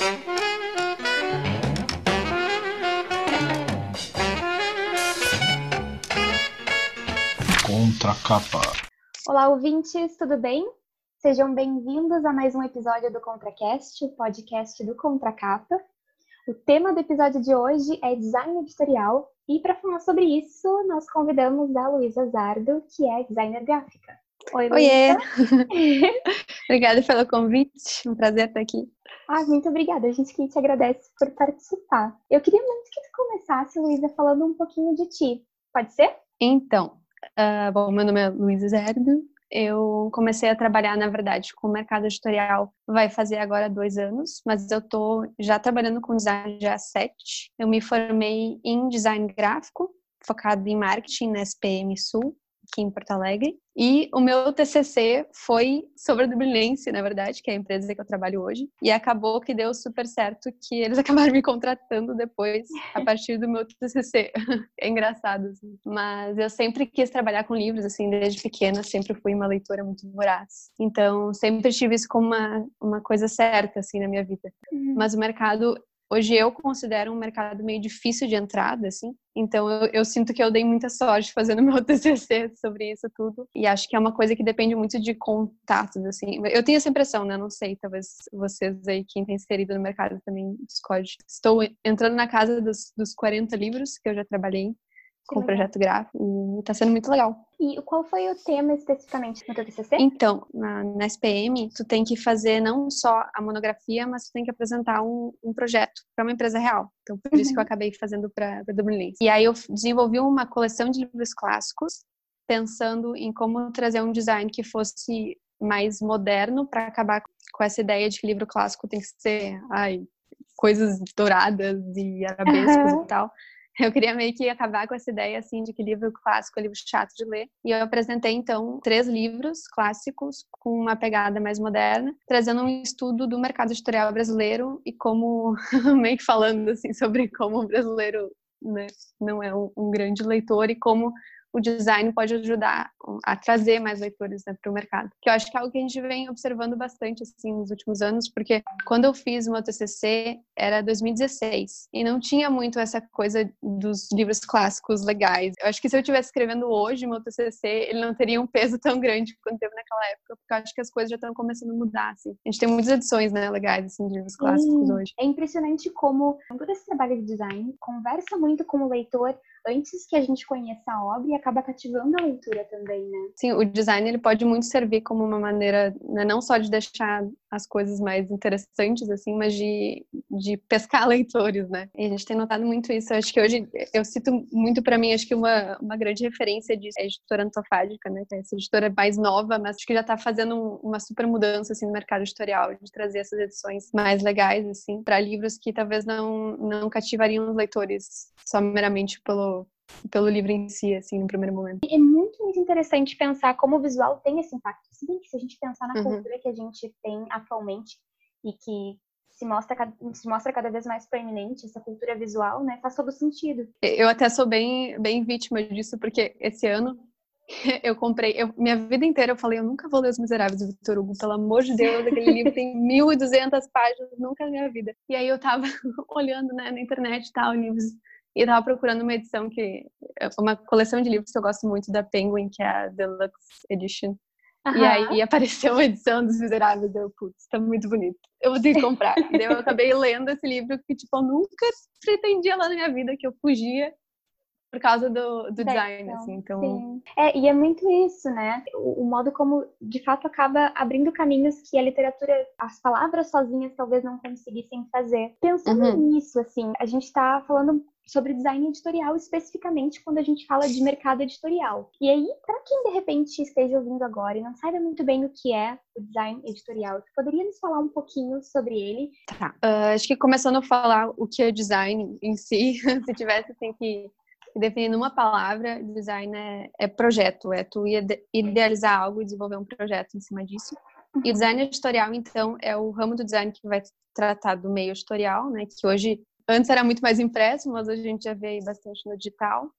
Contra capa. Olá, ouvintes, tudo bem? Sejam bem-vindos a mais um episódio do ContraCast, o podcast do Contracapa. O tema do episódio de hoje é design editorial e para falar sobre isso, nós convidamos a Luísa Zardo, que é designer gráfica. Oi, Oiê! obrigada pelo convite, um prazer estar aqui. Ah, muito obrigada, a gente que te agradece por participar. Eu queria muito que tu começasse, Luísa, falando um pouquinho de ti. Pode ser? Então, uh, bom, meu nome é Luísa Zardo, eu comecei a trabalhar, na verdade, com o mercado editorial vai fazer agora dois anos, mas eu estou já trabalhando com design já há sete. Eu me formei em design gráfico, focado em marketing na SPM Sul, aqui em Porto Alegre. E o meu TCC foi sobre a Dublinense, na verdade, que é a empresa que eu trabalho hoje. E acabou que deu super certo que eles acabaram me contratando depois, a partir do meu TCC. é engraçado, assim. Mas eu sempre quis trabalhar com livros, assim, desde pequena. Sempre fui uma leitora muito voraz. Então, sempre tive isso como uma, uma coisa certa, assim, na minha vida. Uhum. Mas o mercado Hoje eu considero um mercado meio difícil de entrada, assim. Então eu, eu, sinto que eu dei muita sorte fazendo meu TCC sobre isso tudo. E acho que é uma coisa que depende muito de contatos, assim. Eu tenho essa impressão, né? Não sei, talvez vocês aí, quem tem inserido no mercado também discorde. Estou entrando na casa dos, dos 40 livros que eu já trabalhei com o projeto gráfico e está sendo muito legal. E qual foi o tema especificamente no teu TCC? Então, na, na SPM, tu tem que fazer não só a monografia, mas tu tem que apresentar um, um projeto para uma empresa real. Então, por isso uhum. que eu uhum. acabei fazendo para a Dublin E aí eu desenvolvi uma coleção de livros clássicos, pensando em como trazer um design que fosse mais moderno para acabar com essa ideia de que livro clássico tem que ser ai, coisas douradas e arabescos e tal. Eu queria meio que acabar com essa ideia assim de que livro clássico é livro chato de ler. E eu apresentei então três livros clássicos com uma pegada mais moderna, trazendo um estudo do mercado editorial brasileiro e como meio que falando assim sobre como o brasileiro né, não é um, um grande leitor e como o design pode ajudar a trazer mais leitores né, para o mercado. Que eu acho que é algo que a gente vem observando bastante assim nos últimos anos, porque quando eu fiz o meu TCC era 2016 e não tinha muito essa coisa dos livros clássicos legais. Eu acho que se eu estivesse escrevendo hoje meu TCC, ele não teria um peso tão grande quanto teve naquela época, porque eu acho que as coisas já estão começando a mudar. Assim. A gente tem muitas edições né, legais assim, de livros clássicos Sim. hoje. É impressionante como todo esse trabalho de design conversa muito com o leitor antes que a gente conheça a obra e acaba cativando a leitura também, né? Sim, o design ele pode muito servir como uma maneira, né, não só de deixar as coisas mais interessantes, assim, mas de, de pescar leitores, né? E a gente tem notado muito isso. Acho que hoje, eu cito muito para mim, acho que uma, uma grande referência disso é a editora Antofágica, né? Que é essa editora mais nova, mas acho que já tá fazendo uma super mudança, assim, no mercado editorial, de trazer essas edições mais legais, assim, para livros que talvez não, não cativariam os leitores só meramente pelo, pelo livro em si, assim, no primeiro momento. É muito, muito interessante pensar como o visual tem esse impacto. Se bem que se a gente pensar na uhum. cultura que a gente tem atualmente e que se mostra, se mostra cada vez mais proeminente, essa cultura visual, né, faz todo sentido. Eu até sou bem, bem vítima disso, porque esse ano eu comprei, eu, minha vida inteira eu falei, eu nunca vou ler Os Miseráveis do Victor Hugo, pelo amor de Deus, aquele livro tem 1.200 páginas, nunca na minha vida. E aí eu tava olhando né, na internet e tal, livros e eu tava procurando uma edição que. Uma coleção de livros que eu gosto muito da Penguin, que é a Deluxe Edition. Uhum. E aí apareceu uma edição dos Miseráveis, eu, putz, tá muito bonito. Eu vou ter que comprar. Eu acabei lendo esse livro que, tipo, eu nunca pretendia lá na minha vida, que eu fugia por causa do, do design, assim, então... Sim. É, e é muito isso, né? O, o, modo como, de fato, acaba abrindo caminhos que a literatura, as palavras sozinhas talvez não conseguissem fazer. Pensando uhum. nisso, assim, a gente tá falando sobre design editorial especificamente quando a gente fala de mercado editorial. E aí, para quem de repente esteja ouvindo agora e não saiba muito bem o que é o design editorial, tu poderia nos falar um pouquinho sobre ele? Tá. Uh, acho que começando a falar o que é design em si, se tivesse assim que definir numa palavra, design é, é, projeto, é tu idealizar algo e desenvolver um projeto em cima disso. E design editorial, então, é o ramo do design que vai tratar do meio editorial, né? Que hoje Antes era muito mais impresso, mas hoje a gente já vê bastante no digital.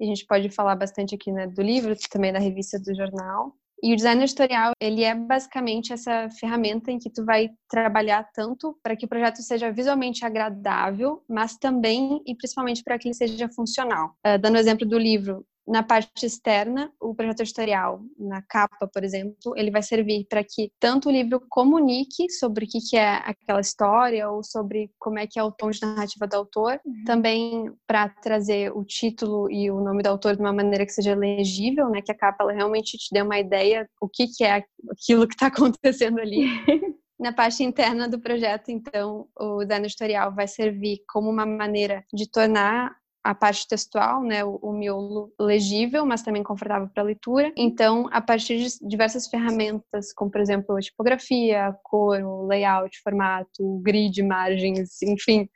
E a gente pode falar bastante aqui né, do livro, também da revista do jornal. E o design editorial, ele é basicamente essa ferramenta em que tu vai trabalhar tanto para que o projeto seja visualmente agradável, mas também e principalmente para que ele seja funcional. Uh, dando o exemplo do livro, na parte externa, o projeto editorial, na capa, por exemplo, ele vai servir para que tanto o livro comunique sobre o que é aquela história ou sobre como é que é o tom de narrativa do autor, uhum. também para trazer o título e o nome do autor de uma maneira que seja legível, né, que a capa realmente te dê uma ideia o que, que é aquilo que está acontecendo ali. Na parte interna do projeto, então, o design editorial vai servir como uma maneira de tornar a parte textual, né, o, o miolo legível, mas também confortável para leitura. Então, a partir de diversas ferramentas, como por exemplo a tipografia, cor, layout, formato, grid, margens, enfim,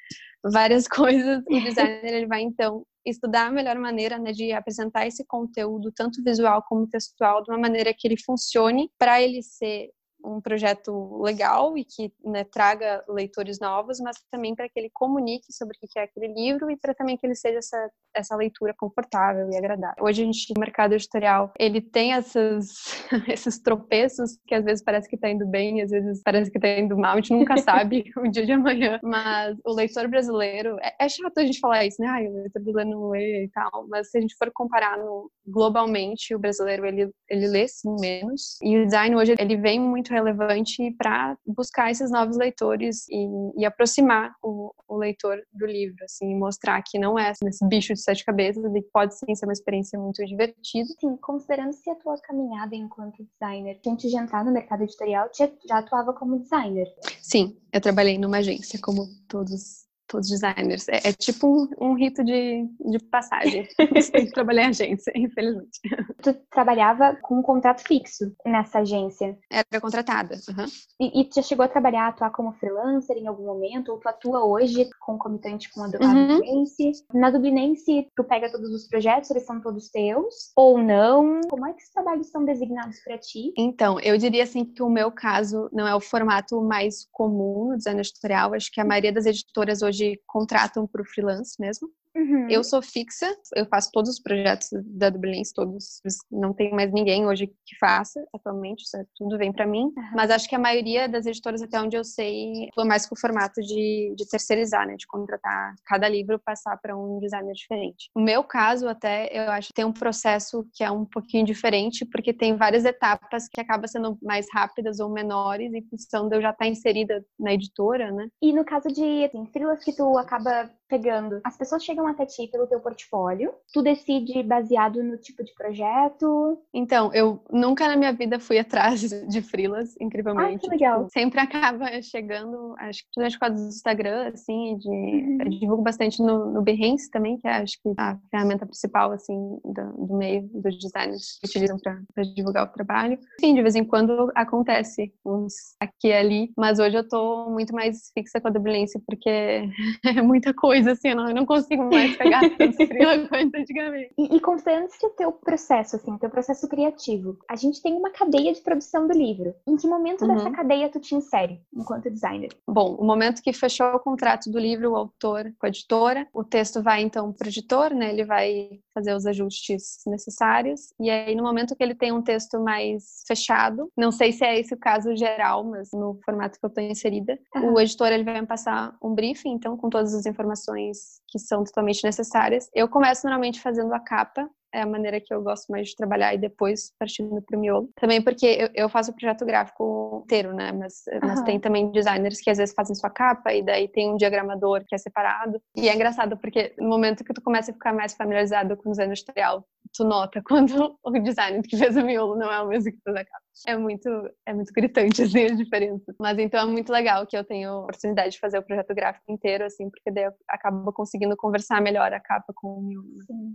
várias coisas, o designer ele vai então estudar a melhor maneira né, de apresentar esse conteúdo, tanto visual como textual, de uma maneira que ele funcione para ele ser um projeto legal e que né, traga leitores novos, mas também para que ele comunique sobre o que é aquele livro e para também que ele seja essa, essa leitura confortável e agradável. Hoje a gente, no mercado editorial, ele tem essas, esses tropeços que às vezes parece que está indo bem, às vezes parece que está indo mal, a gente nunca sabe o dia de amanhã, mas o leitor brasileiro, é, é chato a gente falar isso, né? Ai, o leitor brasileiro não lê e tal, mas se a gente for comparar no, globalmente, o brasileiro, ele, ele lê sim menos, e o design hoje, ele vem muito muito relevante para buscar esses novos leitores e, e aproximar o, o, leitor do livro, assim, mostrar que não é esse bicho de sete cabeças e pode sim ser uma experiência muito divertida. Sim, considerando-se a tua caminhada enquanto designer, antes de entrar no mercado editorial, já atuava como designer? Sim, eu trabalhei numa agência, como todos todos designers. É, é tipo um, um, rito de, de passagem. Você tem que trabalhar em agência, infelizmente. Tu trabalhava com um contrato fixo nessa agência? Era contratada. Uhum. E, e tu já chegou a trabalhar, atuar como freelancer em algum momento? Ou tu atua hoje concomitante com a, uhum. Dublinense? Na Dublinense, tu pega todos os projetos, eles são todos teus? Ou não? Como é que os trabalhos são designados para ti? Então, eu diria assim que o meu caso não é o formato mais comum no design editorial. Acho que a maioria das editoras hoje hoje contratam para o freelance mesmo. Uhum. Eu sou fixa, eu faço todos os projetos da Dublinense, todos. Não tem mais ninguém hoje que faça atualmente, isso é, tudo vem para mim. Uhum. Mas acho que a maioria das editoras, até onde eu sei, foi mais com o formato de, de terceirizar, né? De contratar cada livro passar para um designer diferente. No meu caso, até, eu acho que tem um processo que é um pouquinho diferente, porque tem várias etapas que acabam sendo mais rápidas ou menores em função de eu já estar inserida na editora, né? E no caso de assim, que tu acaba pegando, as pessoas chegam até ti pelo teu portfólio, tu decide baseado no tipo de projeto? Então, eu nunca na minha vida fui atrás de frilas, incrivelmente. Ah, que legal. Tipo, sempre acaba chegando, acho que por causa do Instagram, assim, de, uhum. eu divulgo bastante no, no Behance também, que é, acho que a ferramenta principal, assim, do, do meio dos designers que utilizam para divulgar o trabalho. Sim, de vez em quando acontece uns aqui e ali, mas hoje eu tô muito mais fixa com a Dublinense porque é muita coisa coisa, assim, eu não, eu não consigo mais pegar tanto frila quanto antigamente. E, e considerando-se o teu processo, assim, teu processo criativo, a gente tem uma cadeia de produção do livro. Em que momento uhum. dessa cadeia tu te insere enquanto designer? Bom, o momento que fechou o contrato do livro, o autor com a editora, o texto vai então para o editor, né? Ele vai fazer os ajustes necessários. E aí, no momento que ele tem um texto mais fechado, não sei se é esse o caso geral, mas no formato que eu estou inserida, uhum. o editor ele vai me passar um briefing, então, com todas as informações informações que são totalmente necessárias. Eu começo normalmente fazendo a capa, é a maneira que eu gosto mais de trabalhar e depois partindo para o miolo. Também porque eu, eu, faço o projeto gráfico inteiro, né? Mas, uhum. mas tem também designers que às vezes fazem sua capa e daí tem um diagramador que é separado. E é engraçado porque no momento que tu começa a ficar mais familiarizado com o design industrial, tu nota quando o designer que fez o miolo não é o mesmo que fez a capa. É muito, é muito gritante, assim, a diferença. Mas então é muito legal que eu tenho a oportunidade de fazer o projeto gráfico inteiro, assim, porque daí eu acabo conseguindo conversar melhor a capa com o miolo.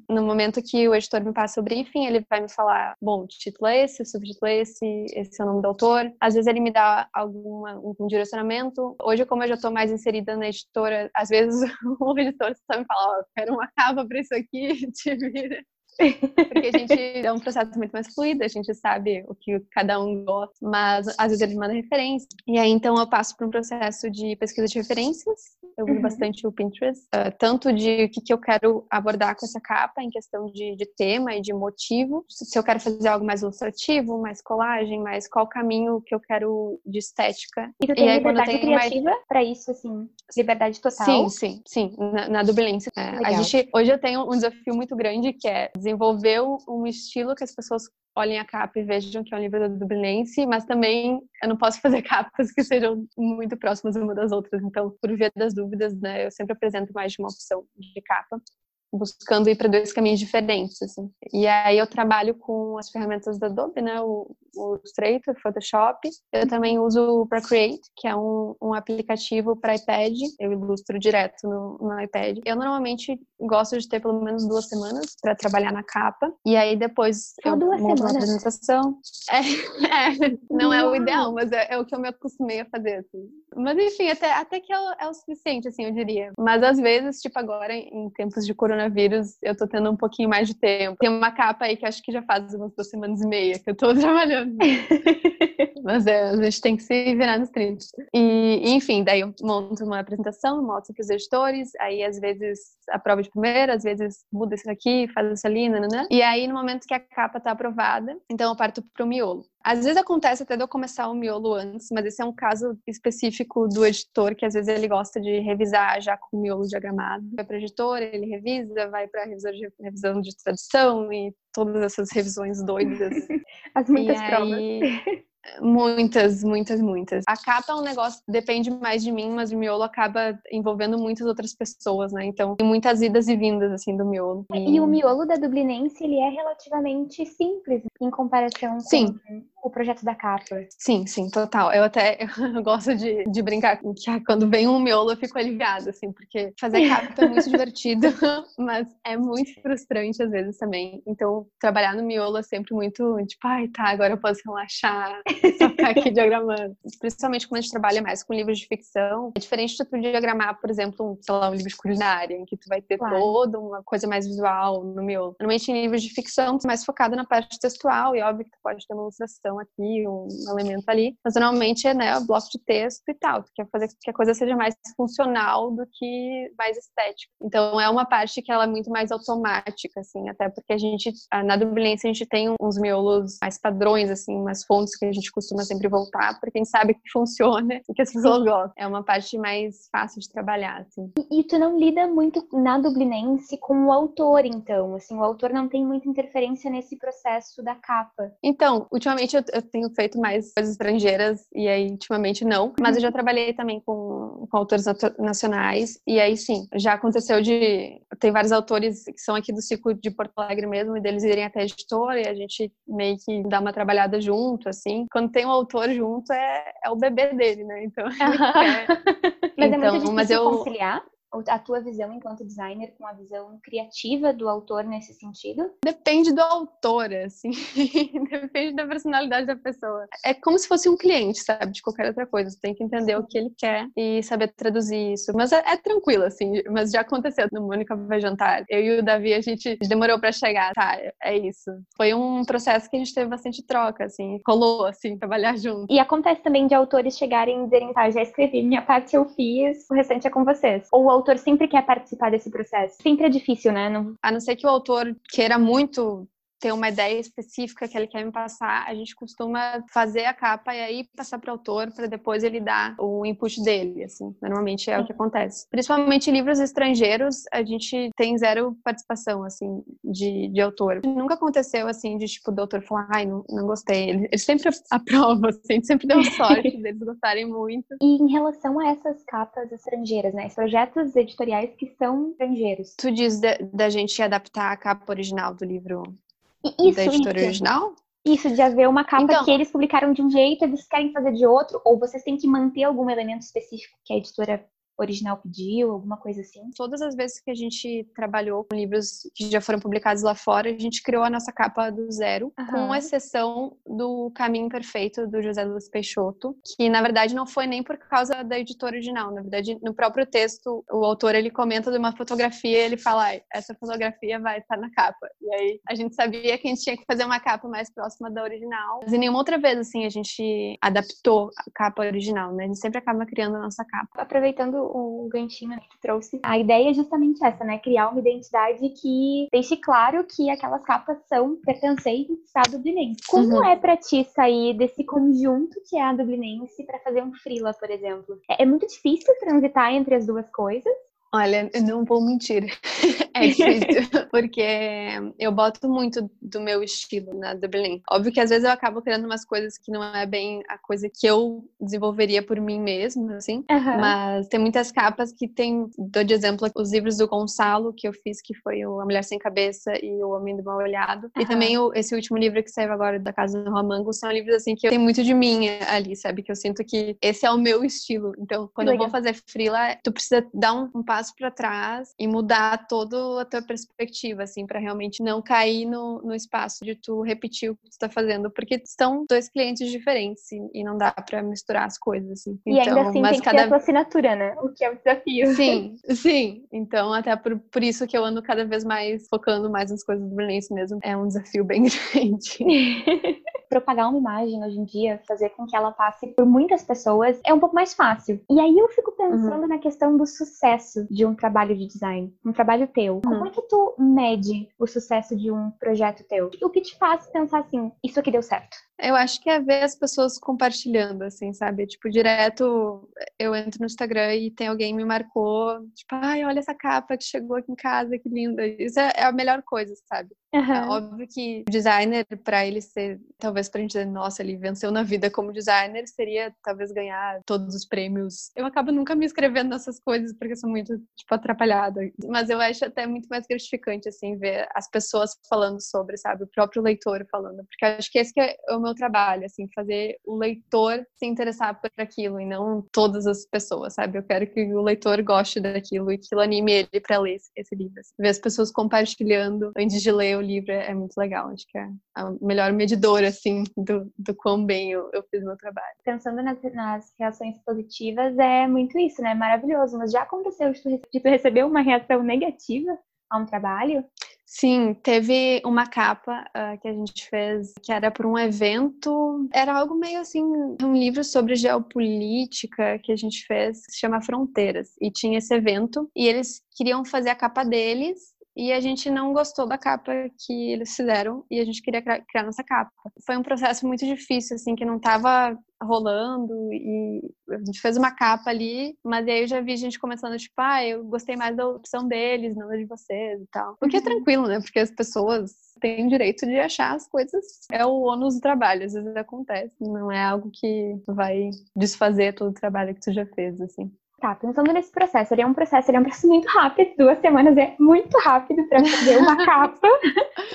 No momento que o editor me passa o briefing, ele vai me falar, bom, o título é esse, o subtítulo é esse, esse é o nome do autor. Às vezes ele me dá alguma, um, um direcionamento. Hoje, como eu já estou mais inserida na editora, às vezes o editor só me fala, ó, oh, quero uma capa para isso aqui, te vira. Porque a gente é um processo muito mais fluido, a gente sabe o que cada um gosta, mas às vezes ele manda referência. E aí então eu passo por um processo de pesquisa de referências Eu uso uhum. bastante o Pinterest, uh, tanto de o que, que eu quero abordar com essa capa, em questão de, de tema e de motivo. Se eu quero fazer algo mais ilustrativo, mais colagem, mais qual caminho que eu quero de estética. E tu tem e aí, liberdade criativa mais... para isso, assim, liberdade total? Sim, sim, sim, na, na Dublince. É, a gente, hoje eu tenho um desafio muito grande que é desenvolver um estilo que as pessoas olhem a capa e vejam que é um livro da Dublinense, mas também eu não posso fazer capas que sejam muito próximas uma das outras. Então, por via das dúvidas, né, eu sempre apresento mais de uma opção de capa buscando ir para dois caminhos diferentes, assim. E aí eu trabalho com as ferramentas da Adobe, né, o, o Illustrator, Photoshop. Eu também uso o Procreate, que é um, um aplicativo para iPad. Eu ilustro direto no, no, iPad. Eu normalmente gosto de ter pelo menos duas semanas para trabalhar na capa. E aí depois Só eu duas monto semanas. uma apresentação. É, é, não é o ideal, mas é, é, o que eu me acostumei a fazer. Assim. Mas enfim, até, até que é o, é o suficiente, assim, eu diria. Mas às vezes, tipo agora, em tempos de coronavírus, eu tô tendo um pouquinho mais de tempo. Tem uma capa aí que acho que já faz umas duas semanas e meia que eu tô trabalhando. Mas é, a gente tem que se virar nos 30. E, enfim, daí eu monto uma apresentação, mostro para os editores, aí às vezes aprova de primeira, às vezes muda isso aqui, faz isso ali, né? E aí, no momento que a capa tá aprovada, então eu parto pro miolo. Às vezes acontece até de eu começar o miolo antes, mas esse é um caso específico do editor, que às vezes ele gosta de revisar já com o miolo diagramado. Vai para o editor, ele revisa, vai para a revisão de tradução e todas essas revisões doidas. As muitas e provas. Aí... Muitas, muitas, muitas. A capa é um negócio, depende mais de mim, mas o miolo acaba envolvendo muitas outras pessoas, né? Então, tem muitas idas e vindas, assim, do miolo. E, e o miolo da Dublinense, ele é relativamente simples em comparação Sim. com o projeto da capa. Sim, sim, total. Eu até eu gosto de, de brincar que ah, quando vem um miolo eu fico aliviada, assim, porque fazer capa é muito divertido, mas é muito frustrante às vezes também. Então, trabalhar no miolo é sempre muito, tipo, ai, tá, agora eu posso relaxar, só ficar aqui diagramando. Principalmente quando a gente trabalha mais com livros de ficção, é diferente de tu diagramar, por exemplo, um, sei lá, um livro de culinária, em que tu vai ter claro. toda uma coisa mais visual no miolo. Normalmente em livros de ficção, tu é mais focado na parte textual, e óbvio que tu pode ter uma ilustração aqui, um elemento ali, mas normalmente é, né, bloco de texto e tal. Tu quer fazer que a coisa seja mais funcional do que mais estética. Então é uma parte que ela é muito mais automática, assim, até porque a gente, na Dublinense, a gente tem uns miolos mais padrões, assim, umas fontes que a gente costuma sempre voltar, porque a gente sabe que funciona e que as pessoas gostam. É uma parte mais fácil de trabalhar, assim. E, e tu não lida muito na Dublinense com o autor, então, assim, o autor não tem muita interferência nesse processo da capa. Então, ultimamente eu, eu tenho feito mais coisas estrangeiras e aí ultimamente não, mas eu já trabalhei também com, com autores nacionais e aí sim, já aconteceu de tem vários autores que são aqui do ciclo de Porto Alegre mesmo e deles irem até a editora e a gente meio que dá uma trabalhada junto, assim. Quando tem um autor junto é, é o bebê dele, né? Então, mas então, é muito então, difícil mas eu... conciliar a tua visão enquanto designer com a visão criativa do autor nesse sentido? Depende do autor, assim. Depende da personalidade da pessoa. É como se fosse um cliente, sabe? De qualquer outra coisa. Você tem que entender o que ele quer e saber traduzir isso. Mas é, é tranquilo, assim. Mas já aconteceu no Mônica Vai Jantar. Eu e o Davi, a gente demorou para chegar. Tá, é isso. Foi um processo que a gente teve bastante troca, assim. Rolou, assim, trabalhar junto. E acontece também de autores chegarem e dizerem, tá, já escrevi, minha parte eu fiz, o restante é com vocês. Ou autor sempre quer participar desse processo. Sempre é difícil, né? Não... A não ser que o autor queira muito ter uma ideia específica que ele quer me passar, a gente costuma fazer a capa e aí passar para o autor para depois ele dar o input dele, assim. Normalmente é o que acontece. Principalmente livros estrangeiros, a gente tem zero participação, assim, de, de autor. Nunca aconteceu, assim, de, tipo, o autor falar, ai, não, não gostei. Ele, ele sempre aprova, assim, sempre deu sorte deles gostarem muito. E em relação a essas capas estrangeiras, né, projetos editoriais que são estrangeiros. Tu diz da gente adaptar a capa original do livro isso, da editora isso. original? Isso, de haver uma capa então, que eles publicaram de um jeito, eles querem fazer de outro, ou vocês têm que manter algum elemento específico que a editora original pediu, alguma coisa assim? Todas as vezes que a gente trabalhou com livros que já foram publicados lá fora, a gente criou a nossa capa do zero, uhum. com exceção do Caminho Perfeito do José Luiz Peixoto, que na verdade não foi nem por causa da editora original, na verdade no próprio texto o autor ele comenta de uma fotografia, ele fala, ah, essa fotografia vai estar na capa. E aí a gente sabia que a gente tinha que fazer uma capa mais próxima da original. Mas nenhuma outra vez assim a gente adaptou a capa original, né? A gente sempre acaba criando a nossa capa. Aproveitando o ganchinho que tu trouxe, a ideia é justamente essa, né? Criar uma identidade que deixe claro que aquelas capas são pertencentes à Dublinense. Como uhum. é pra ti sair desse conjunto que é a Dublinense para fazer um freela, por exemplo? É, é muito difícil transitar entre as duas coisas? Olha, eu não vou mentir. é difícil, porque eu boto muito do meu estilo na Dublin. Óbvio que às vezes eu acabo criando umas coisas que não é bem a coisa que eu desenvolveria por mim mesma, assim. Uhum. Mas tem muitas capas que tem, dou de exemplo, os livros do Gonçalo que eu fiz, que foi o A Mulher Sem Cabeça e O Homem do Mal Olhado. Uhum. E também o, esse último livro que saiu agora da Casa do Romango são livros assim que eu tenho muito de mim ali, sabe? Que eu sinto que esse é o meu estilo. Então, quando eu vou fazer freela, tu precisa dar um, um passo para trás e mudar a tua perspectiva, assim, para realmente não cair no, no espaço de tu repetir o que tu tá fazendo, porque são dois clientes diferentes e, não dá para misturar as coisas, assim. E então, ainda assim mas tem cada... que ter a tua assinatura, né? O que é o desafio. Sim, sim. Então, até por, por isso que eu ando cada vez mais focando mais nas coisas do Brilhante mesmo. É um desafio bem grande. Propagar uma imagem hoje em dia, fazer com que ela passe por muitas pessoas, é um pouco mais fácil. E aí eu fico pensando uhum. na questão do sucesso de um trabalho de design, um trabalho teu. Uhum. Como é que tu mede o sucesso de um projeto teu? O que te faz pensar assim, isso aqui deu certo? Eu acho que é ver as pessoas compartilhando, assim, sabe? Tipo, direto eu entro no Instagram e tem alguém me marcou, tipo, ai, olha essa capa que chegou aqui em casa, que linda. Isso é, a melhor coisa, sabe? Uhum. É óbvio que o designer, para ele ser, talvez pra gente dizer, nossa, ele venceu na vida como designer, seria talvez ganhar todos os prêmios. Eu acabo nunca me inscrevendo nessas coisas porque sou muito, tipo, atrapalhada. Mas eu acho até muito mais gratificante, assim, ver as pessoas falando sobre, sabe? O próprio leitor falando. Porque acho que esse que é o meu trabalho, assim, fazer o leitor se interessar por aquilo e não todas as pessoas, sabe? Eu quero que o leitor goste daquilo e que aquilo anime ele para ler esse, esse livro. Assim. Ver as pessoas compartilhando antes de ler o livro é, é muito legal. Acho que é a melhor medidora, assim, do, do quão bem eu, eu fiz meu trabalho. Pensando nas, nas reações positivas, é muito isso, né? Maravilhoso. Mas já aconteceu de tu, de tu receber uma reação negativa a um trabalho? Sim, teve uma capa uh, que a gente fez que era para um evento, era algo meio assim, um livro sobre geopolítica que a gente fez, que se chama Fronteiras, e tinha esse evento, e eles queriam fazer a capa deles e a gente não gostou da capa que eles fizeram e a gente queria criar nossa capa. Foi um processo muito difícil, assim, que não estava rolando e a gente fez uma capa ali, mas aí eu já vi gente começando, tipo, ah, eu gostei mais da opção deles, não da de vocês e tal. O que é uhum. tranquilo, né? Porque as pessoas têm direito de achar as coisas. É o ônus do trabalho, às vezes acontece. Não é algo que vai desfazer todo o trabalho que tu já fez, assim. Tá, pensando nesse processo, ele é um processo, ele é um processo muito rápido, duas semanas é muito rápido para fazer uma capa.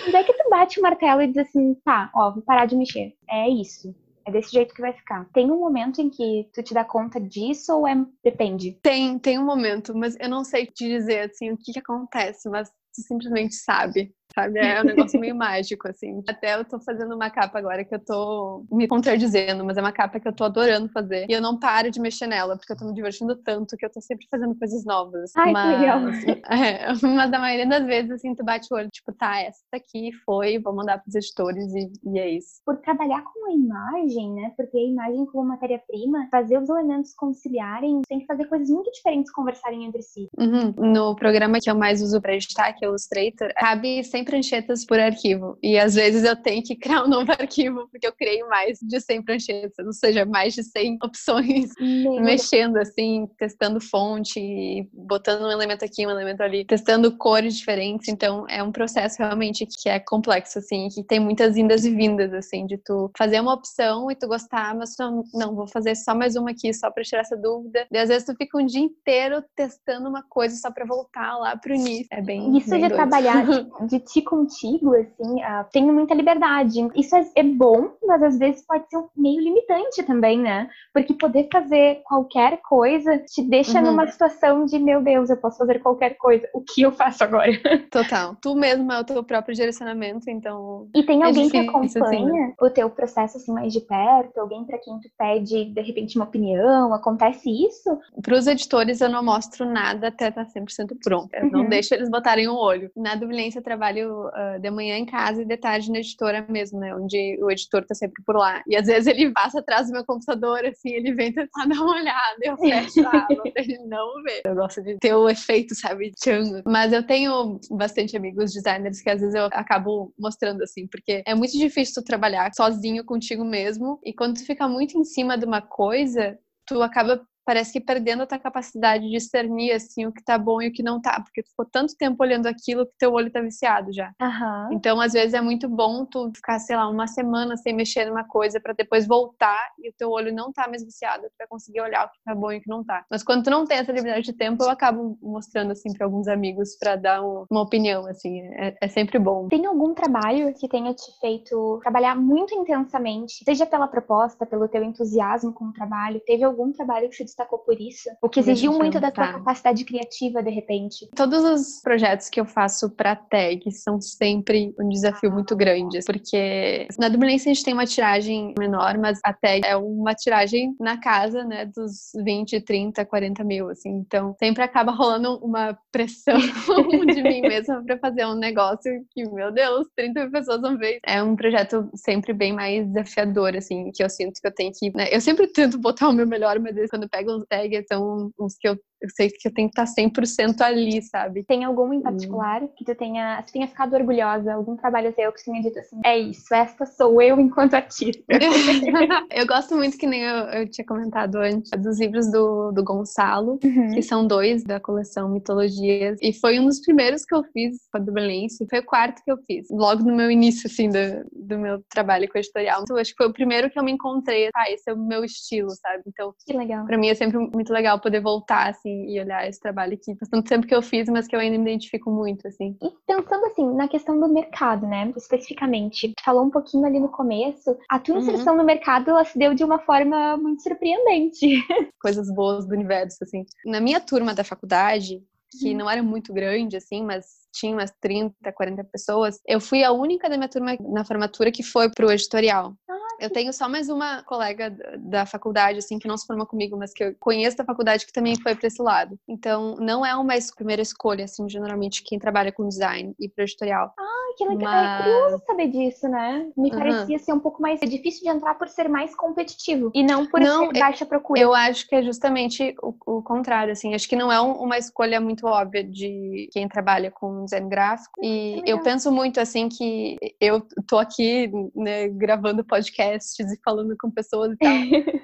Onde é que tu bate o martelo e diz assim, tá, ó, vou parar de mexer. É isso. É desse jeito que vai ficar. Tem um momento em que tu te dá conta disso ou é depende? Tem, tem um momento, mas eu não sei te dizer assim o que, que acontece, mas tu simplesmente sabe sabe? É um negócio meio mágico, assim. Até eu tô fazendo uma capa agora que eu tô me contradizendo, mas é uma capa que eu tô adorando fazer. E eu não paro de mexer nela, porque eu tô me divertindo tanto que eu tô sempre fazendo coisas novas. Ai, mas, que legal. É, mas a maioria das vezes, assim, tu bate o olho, tipo, tá, essa aqui foi, vou mandar pros editores e, e é isso. Por trabalhar com a imagem, né? Porque a imagem como matéria-prima, fazer os elementos conciliarem, tem que fazer coisas muito diferentes conversarem entre si. Uhum. No programa que eu mais uso pra editar, que é o Illustrator, cabe 100 pranchetas por arquivo. E às vezes eu tenho que criar um novo arquivo, porque eu criei mais de 100 pranchetas, ou seja, mais de 100 opções, Meu mexendo assim, testando fonte, botando um elemento aqui, um elemento ali, testando cores diferentes. Então é um processo realmente que é complexo, assim, que tem muitas indas e vindas, assim, de tu fazer uma opção e tu gostar, mas tu, não, vou fazer só mais uma aqui, só pra tirar essa dúvida. E às vezes tu fica um dia inteiro testando uma coisa só pra voltar lá pro início. É bem. Isso bem de doido. trabalhar, de, de te contigo, assim, uh, tenho muita liberdade. Isso é, é, bom, mas às vezes pode ser um meio limitante também, né? Porque poder fazer qualquer coisa te deixa uhum. numa situação de, meu Deus, eu posso fazer qualquer coisa. O que eu faço agora? Total. Tu mesmo é o teu próprio direcionamento, então. E tem é alguém é difícil, que assim, acompanha assim, né? o teu processo assim mais de perto? Alguém para quem tu pede, de repente, uma opinião? Acontece isso? Para os editores, eu não mostro nada até estar tá 100% pronto. Eu uhum. não deixo eles botarem o um olho. Na Dublência, trabalho trabalho uh, de manhã em casa e de tarde na editora mesmo, né? Onde o editor tá sempre por lá. E às vezes ele passa atrás do meu computador, assim, ele vem tentar dar uma olhada, eu fecho a aba ele não vê. Eu gosto de ter o efeito, sabe, tchan. Mas eu tenho bastante amigos designers que às vezes eu acabo mostrando, assim, porque é muito difícil tu trabalhar sozinho contigo mesmo. E quando tu fica muito em cima de uma coisa, tu acaba parece que perdendo a tua capacidade de discernir assim o que tá bom e o que não tá, porque tu ficou tanto tempo olhando aquilo que teu olho tá viciado já. Uhum. Então, às vezes é muito bom tu ficar, sei lá, uma semana sem mexer numa coisa para depois voltar e o teu olho não tá mais viciado, tu vai conseguir olhar o que tá bom e o que não tá. Mas quando tu não tem essa liberdade de tempo, eu acabo mostrando assim para alguns amigos para dar um, uma opinião assim, é, é sempre bom. Tem algum trabalho que tenha te feito trabalhar muito intensamente, seja pela proposta, pelo teu entusiasmo com o trabalho, teve algum trabalho que te destacou por isso? O que exigiu muito da tua capacidade criativa, de repente? Todos os projetos que eu faço para tag são sempre um desafio muito grande, porque na Dublinense a gente tem uma tiragem menor, mas a tag é uma tiragem na casa, né, dos 20, 30, 40 mil, assim. Então, sempre acaba rolando uma pressão de mim mesma para fazer um negócio que, meu Deus, 30 mil pessoas vão ver. É um projeto sempre bem mais desafiador, assim, que eu sinto que eu tenho que... Né? Eu sempre tento botar o meu melhor, mas quando eu pego tags, são os que eu eu sei que eu tenho que estar 100% ali, sabe? Tem algum em particular que tu tenha, tu tenha ficado orgulhosa? Algum trabalho teu que tenha dito assim, é isso, esta sou eu enquanto artista? eu gosto muito, que nem eu, eu, tinha comentado antes, dos livros do, do Gonçalo, uhum. que são dois da coleção Mitologias, e foi um dos primeiros que eu fiz com a Dublinense, foi o quarto que eu fiz, logo no meu início, assim, do, do meu trabalho com editorial. Então, acho que foi o primeiro que eu me encontrei, ah, esse é o meu estilo, sabe? Então, que legal. Pra mim é sempre muito legal poder voltar, assim, assim, e olhar esse trabalho que faz tanto tempo que eu fiz, mas que eu ainda me identifico muito, assim. E pensando, assim, na questão do mercado, né, especificamente, falou um pouquinho ali no começo, a tua uhum. inserção uhum. no mercado, ela se deu de uma forma muito surpreendente. Coisas boas do universo, assim. Na minha turma da faculdade, que uhum. não era muito grande, assim, mas tinha umas 30, 40 pessoas, eu fui a única da minha turma na formatura que foi pro editorial. Ah, eu tenho só mais uma colega da faculdade, assim, que não se formou comigo, mas que eu conheço da faculdade que também foi para esse lado. Então, não é uma primeira escolha, assim, geralmente, quem trabalha com design e editorial. Ah, que legal. Mas... É curioso saber disso, né? Me uhum. parecia ser um pouco mais difícil de entrar por ser mais competitivo e não por não, ser baixa procura. Eu acho que é justamente o, o contrário, assim. Acho que não é um, uma escolha muito óbvia de quem trabalha com design gráfico. E eu penso muito, assim, que eu tô aqui, né, gravando podcast podcasts e falando com pessoas e tal.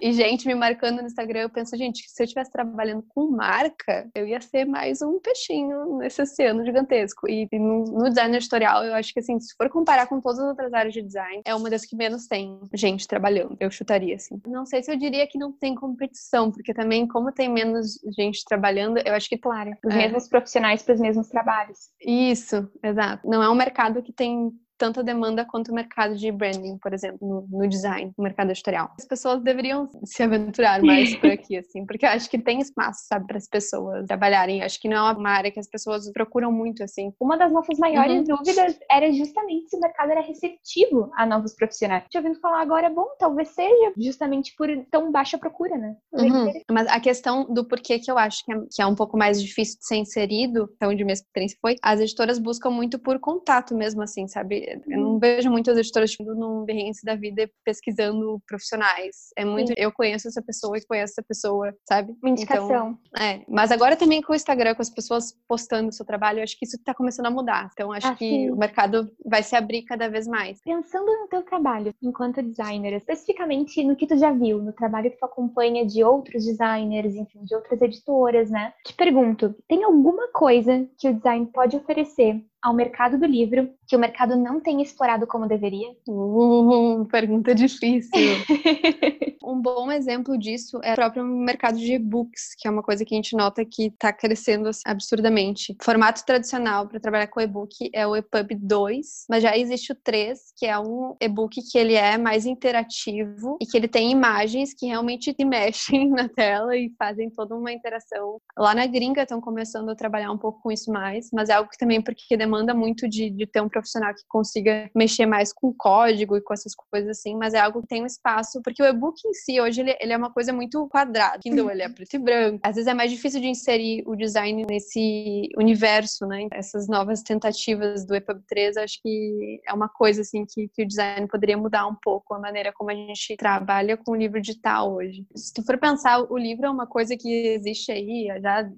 e gente me marcando no Instagram, eu penso, gente, se eu estivesse trabalhando com marca, eu ia ser mais um peixinho nesse oceano gigantesco. E, e no, no, design editorial, eu acho que assim, se for comparar com todas as outras áreas de design, é uma das que menos tem gente trabalhando. Eu chutaria assim. Não sei se eu diria que não tem competição, porque também, como tem menos gente trabalhando, eu acho que, claro, os é. mesmos profissionais para os mesmos trabalhos. Isso, exato. Não é um mercado que tem tanta demanda quanto o mercado de branding, por exemplo, no, no, design, no mercado editorial. As pessoas deveriam se aventurar mais por aqui, assim, porque eu acho que tem espaço, sabe, para as pessoas trabalharem. Eu acho que não é uma área que as pessoas procuram muito, assim. Uma das nossas maiores uhum. dúvidas era justamente se o mercado era receptivo a novos profissionais. Te ouvindo falar agora, bom, talvez seja justamente por tão baixa procura, né? Uhum. Mas a questão do porquê que eu acho que é, que é um pouco mais difícil de ser inserido, então onde minha experiência foi, as editoras buscam muito por contato mesmo, assim, sabe? Eu não vejo muitas editoras tipo, num berrense da vida pesquisando profissionais. É muito, Sim. eu conheço essa pessoa e conheço essa pessoa, sabe? Uma indicação. Então, é. Mas agora também com o Instagram, com as pessoas postando o seu trabalho, eu acho que isso tá começando a mudar. Então, acho ah, que o mercado vai se abrir cada vez mais. Pensando no teu trabalho enquanto designer, especificamente no que tu já viu, no trabalho que tu acompanha de outros designers, enfim, de outras editoras, né? Te pergunto, tem alguma coisa que o design pode oferecer ao mercado do livro que o mercado não tem explorado como deveria? Uh, pergunta difícil. um bom exemplo disso é o próprio mercado de e-books, que é uma coisa que a gente nota que está crescendo assim, absurdamente. O formato tradicional para trabalhar com e-book é o EPUB 2, mas já existe o 3, que é um e-book que ele é mais interativo e que ele tem imagens que realmente te mexem na tela e fazem toda uma interação. Lá na gringa estão começando a trabalhar um pouco com isso mais, mas é algo que também porque demanda demanda muito de, de ter um profissional que consiga mexer mais com código e com essas coisas assim, mas é algo que tem um espaço, porque o e-book em si, hoje, ele, ele é uma coisa muito quadrada. Kindle, ele é preto e branco. Às vezes é mais difícil de inserir o design nesse universo, né? Essas novas tentativas do EPUB 3, acho que é uma coisa, assim, que, que o design poderia mudar um pouco a maneira como a gente trabalha com o livro digital hoje. Se tu for pensar, o livro é uma coisa que existe aí já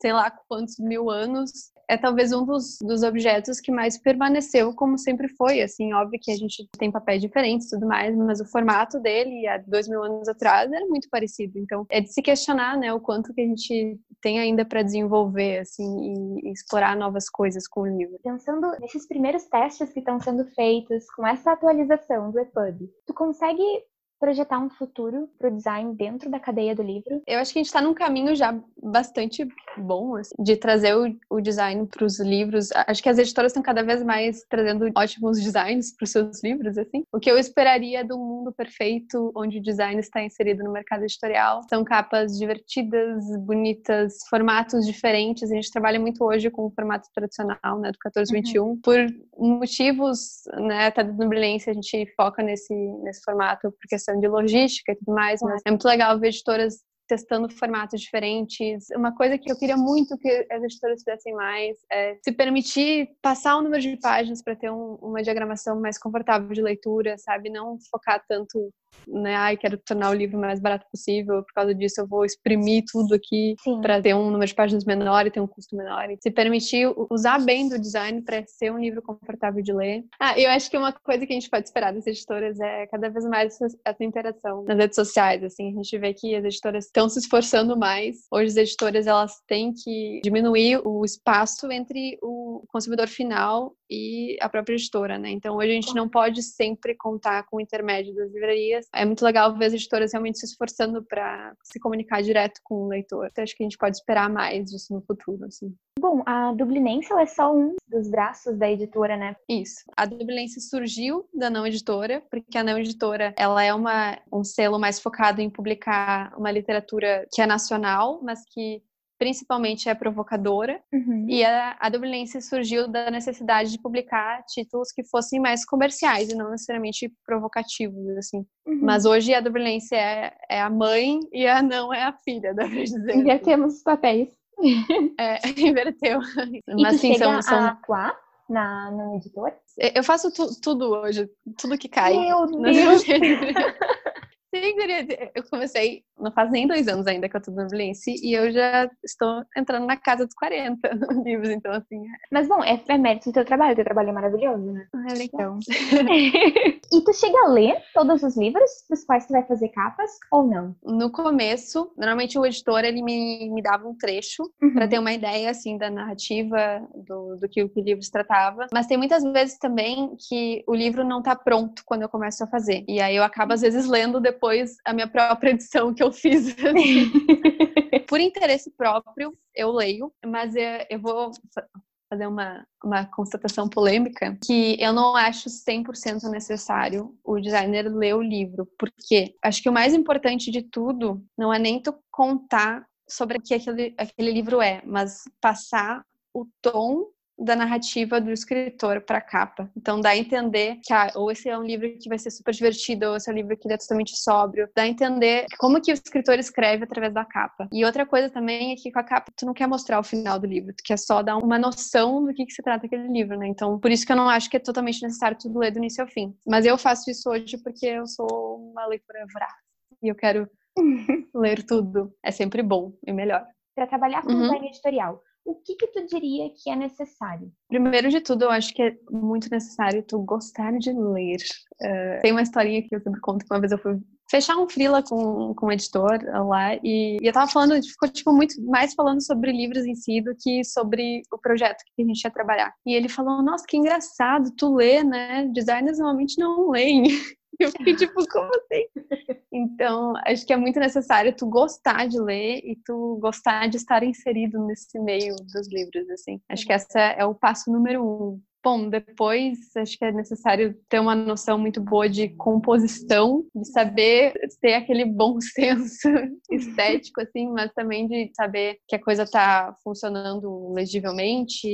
sei lá quantos mil anos, é talvez um dos, dos objetos que mais permaneceu como sempre foi. Assim, óbvio que a gente tem papéis diferentes e tudo mais, mas o formato dele há dois mil anos atrás era muito parecido. Então, é de se questionar, né, o quanto que a gente tem ainda para desenvolver, assim, e, e, explorar novas coisas com o livro. Pensando nesses primeiros testes que estão sendo feitos com essa atualização do EPUB, tu consegue projetar um futuro para o design dentro da cadeia do livro? Eu acho que a gente está num caminho já bastante bom assim, de trazer o, o design para os livros. Acho que as editoras estão cada vez mais trazendo ótimos designs para os seus livros, assim. O que eu esperaria do mundo perfeito, onde o design está inserido no mercado editorial, são capas divertidas, bonitas, formatos diferentes. A gente trabalha muito hoje com o formato tradicional, né, do 1421, uhum. por motivos, né, até do Brilhância a gente foca nesse nesse formato porque questão de logística e tudo mais, mas é muito legal ver editoras testando formatos diferentes. Uma coisa que eu queria muito que as editoras fizessem mais é se permitir passar o um número de páginas para ter um, uma diagramação mais confortável de leitura, sabe? Não focar tanto né? Ai, quero tornar o livro mais barato possível, por causa disso eu vou exprimir tudo aqui para ter um número de páginas menor e ter um custo menor. E se permitir usar bem do design para ser um livro confortável de ler. Ah, eu acho que uma coisa que a gente pode esperar das editoras é cada vez mais essa interação nas redes sociais, assim, a gente vê que as editoras estão se esforçando mais. Hoje as editoras elas têm que diminuir o espaço entre o consumidor final e a própria editora, né? Então hoje a gente não pode sempre contar com o intermédio das livrarias. É muito legal ver as editoras realmente se esforçando para se comunicar direto com o leitor. Então acho que a gente pode esperar mais disso no futuro, assim. Bom, a Dublinense é só um dos braços da editora, né? Isso. A Dublinense surgiu da não editora, porque a não editora, ela é uma um selo mais focado em publicar uma literatura que é nacional, mas que principalmente é provocadora, uhum. e a, a Dublinense surgiu da necessidade de publicar títulos que fossem mais comerciais e não necessariamente provocativos, assim. Uhum. Mas hoje a Dublinense é, é a mãe e a não é a filha, dá pra dizer. Invertemos os papéis. É, inverteu. E Mas sim, são, são... a atuar na, no editor? Eu faço tu, tudo hoje, tudo que cai. Meu Deus! Sim, eu comecei, não faz nem dois anos ainda que eu tô no Blince e eu já estou entrando na casa dos 40 livros, então assim. É. Mas bom, é, é mérito do teu trabalho, teu trabalho é maravilhoso, né? É legal. e tu chega a ler todos os livros dos quais tu vai fazer capas ou não? No começo, normalmente o editor ele me, me dava um trecho uhum. para ter uma ideia assim da narrativa do, do que o livro se tratava, mas tem muitas vezes também que o livro não tá pronto quando eu começo a fazer. E aí eu acabo às vezes lendo depois depois a minha própria edição que eu fiz. Assim. Por interesse próprio, eu leio, mas eu, eu vou fazer uma, uma constatação polêmica, que eu não acho 100% necessário o designer ler o livro, porque acho que o mais importante de tudo não é nem tu contar sobre o que aquele, aquele livro é, mas passar o tom da narrativa do escritor para a capa. Então dá a entender que ah, ou esse é um livro que vai ser super divertido, ou esse é um livro que é totalmente sóbrio. Dá a entender como que o escritor escreve através da capa. E outra coisa também é que com a capa tu não quer mostrar o final do livro, tu quer só dar uma noção do que, que se trata aquele livro, né? Então por isso que eu não acho que é totalmente necessário tudo ler do início ao fim. Mas eu faço isso hoje porque eu sou uma leitora voraz e eu quero ler tudo. É sempre bom e melhor. Para trabalhar com uhum. design editorial, o que que tu diria que é necessário? Primeiro de tudo, eu acho que é muito necessário tu gostar de ler. Uh, tem uma historinha que eu sempre conto que uma vez eu fui fechar um freela com, com um editor lá e, e eu tava falando, ficou tipo muito mais falando sobre livros em si do que sobre o projeto que a gente ia trabalhar. E ele falou, nossa, que engraçado, tu lê, né? Designers normalmente não leem. Eu fiquei tipo, como assim? Então, acho que é muito necessário tu gostar de ler e tu gostar de estar inserido nesse meio dos livros, assim. Acho que esse é o passo número um. Bom, depois acho que é necessário ter uma noção muito boa de composição, de saber ter aquele bom senso estético, assim, mas também de saber que a coisa está funcionando legivelmente.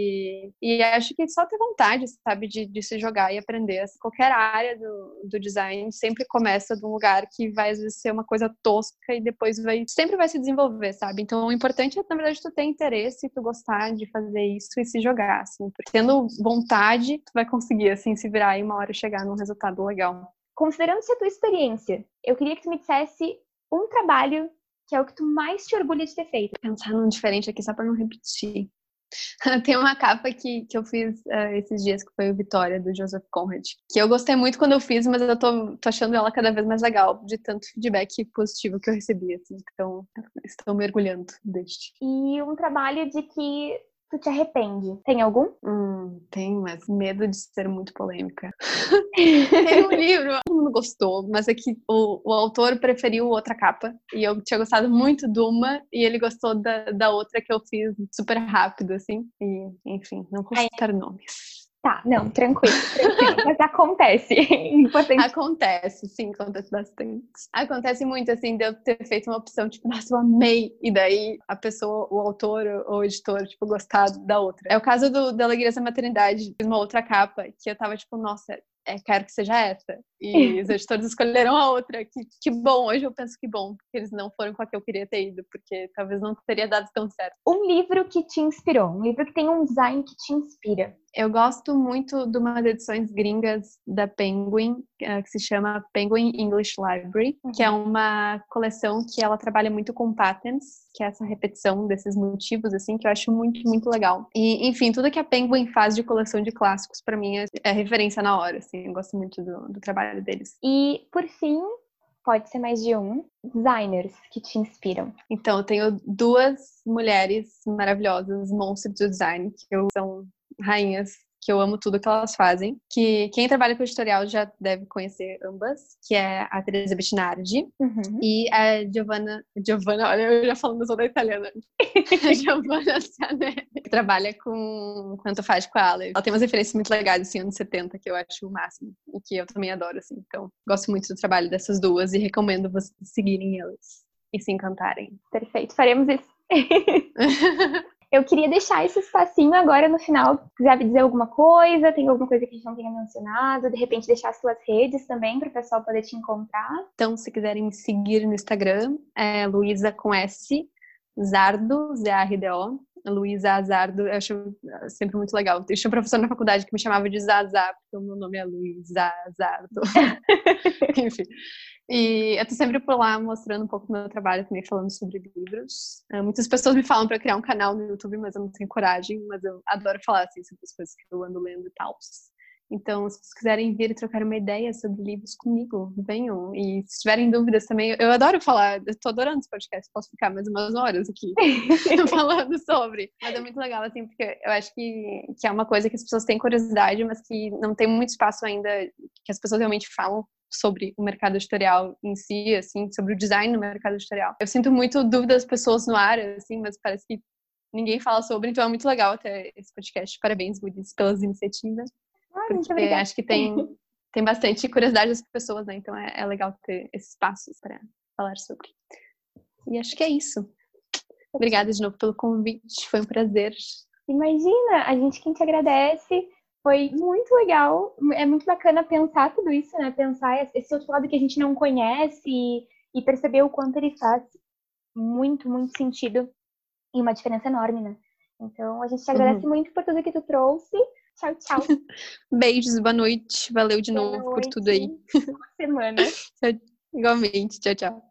E acho que só ter vontade, sabe, de, de se jogar e aprender. Qualquer área do, do design sempre começa de um lugar que vai às vezes ser uma coisa tosca e depois vai sempre vai se desenvolver, sabe? Então o importante é, na verdade, tu ter interesse, tu gostar de fazer isso e se jogar, assim, tendo vontade vontade, tu vai conseguir, assim, se virar e uma hora chegar num resultado legal. Considerando-se a tua experiência, eu queria que tu me dissesse um trabalho que é o que tu mais te orgulha de ter feito. Pensar num diferente aqui só para não repetir. Tem uma capa que, que eu fiz uh, esses dias, que foi o Vitória, do Joseph Conrad, que eu gostei muito quando eu fiz, mas eu tô, tô achando ela cada vez mais legal, de tanto feedback positivo que eu recebi, assim, então estou mergulhando deste. E um trabalho de que tu te arrepende? Tem algum? Hum, tem, mas medo de ser muito polêmica. tem um livro, todo mundo gostou, mas é que o, o autor preferiu outra capa e eu tinha gostado muito de uma e ele gostou da, da outra que eu fiz super rápido, assim. E, enfim, não vou citar nomes. Tá, não, tranquilo, tranquilo. Mas acontece. Importante. Acontece, sim, acontece bastante. Acontece muito, assim, de eu ter feito uma opção, tipo, nossa, eu amei. E daí a pessoa, o autor ou o editor, tipo, gostar da outra. É o caso do, da Alegria da Maternidade, uma outra capa, que eu tava, tipo, nossa, é, quero que seja essa. E os editores escolheram a outra. Que, que bom, hoje eu penso que bom, porque eles não foram com a que eu queria ter ido, porque talvez não teria dado tão certo. Um livro que te inspirou, um livro que tem um design que te inspira. Eu gosto muito de umas edições gringas da Penguin, eh, que se chama Penguin English Library, que é uhum. uma coleção que ela trabalha muito com patterns, que é essa repetição desses motivos, assim, que eu acho muito, muito legal. E, enfim, tudo que a Penguin faz de coleção de clássicos, para mim, é, é, referência na hora, assim, eu gosto muito do, do trabalho deles. E, por fim, pode ser mais de um, designers que te inspiram? Então, eu tenho duas mulheres maravilhosas, monstros do design, que eu, são rainhas que eu amo tudo que elas fazem. Que quem trabalha com editorial já deve conhecer ambas, que é a Teresa Bettinardi uhum. e a Giovanna. Giovanna, olha, eu já falando sou da italiana. a Giovanna Cianelli, que trabalha com quanto faz com a Ale. Ela tem umas referências muito legais, assim, anos 70, que eu acho o máximo, e que eu também adoro, assim. Então, gosto muito do trabalho dessas duas e recomendo vocês seguirem elas e se encantarem. Perfeito, faremos isso. Eu queria deixar esse espacinho agora no final. Se quiser dizer alguma coisa, tem alguma coisa que a gente não tenha mencionado, de repente deixar as suas redes também para o pessoal poder te encontrar. Então, se quiserem me seguir no Instagram, é Luísa com S, Zardo, Z-A-R-D-O. Luísa Azardo, eu acho sempre muito legal. Eu tinha um professor na faculdade que me chamava de Zazá, porque o meu nome é Luísa Azardo. Enfim. E eu tô sempre por lá mostrando um pouco do meu trabalho, também falando sobre livros. Uh, muitas pessoas me falam para criar um canal no YouTube, mas eu não tenho coragem, mas eu adoro falar assim sobre as coisas que eu ando lendo e tal. Então, se vocês quiserem vir e trocar uma ideia sobre livros comigo, venham. E se tiverem dúvidas também, eu adoro falar, eu tô adorando esse podcast, posso ficar mais umas horas aqui falando sobre. Mas é muito legal, assim, porque eu acho que, que é uma coisa que as pessoas têm curiosidade, mas que não tem muito espaço ainda que as pessoas realmente falam sobre o mercado editorial em si, assim, sobre o design no mercado editorial. Eu sinto muito dúvida das pessoas no ar, assim, mas parece que ninguém fala sobre, então é muito legal ter esse podcast. Parabéns, Woodies, pelas iniciativas. Porque acho que tem, tem bastante curiosidade das pessoas, né? Então é, é legal ter esses espaços para falar sobre. E acho que é isso. Obrigada de novo pelo convite, foi um prazer. Imagina, a gente quem te agradece. Foi muito legal, é muito bacana pensar tudo isso, né? Pensar esse outro lado que a gente não conhece e, e perceber o quanto ele faz muito, muito sentido e uma diferença enorme, né? Então, a gente te agradece uhum. muito por tudo que tu trouxe. Tchau, tchau. Beijos, boa noite. Valeu de boa novo noite. por tudo aí. Boa semana. Igualmente. Tchau, tchau.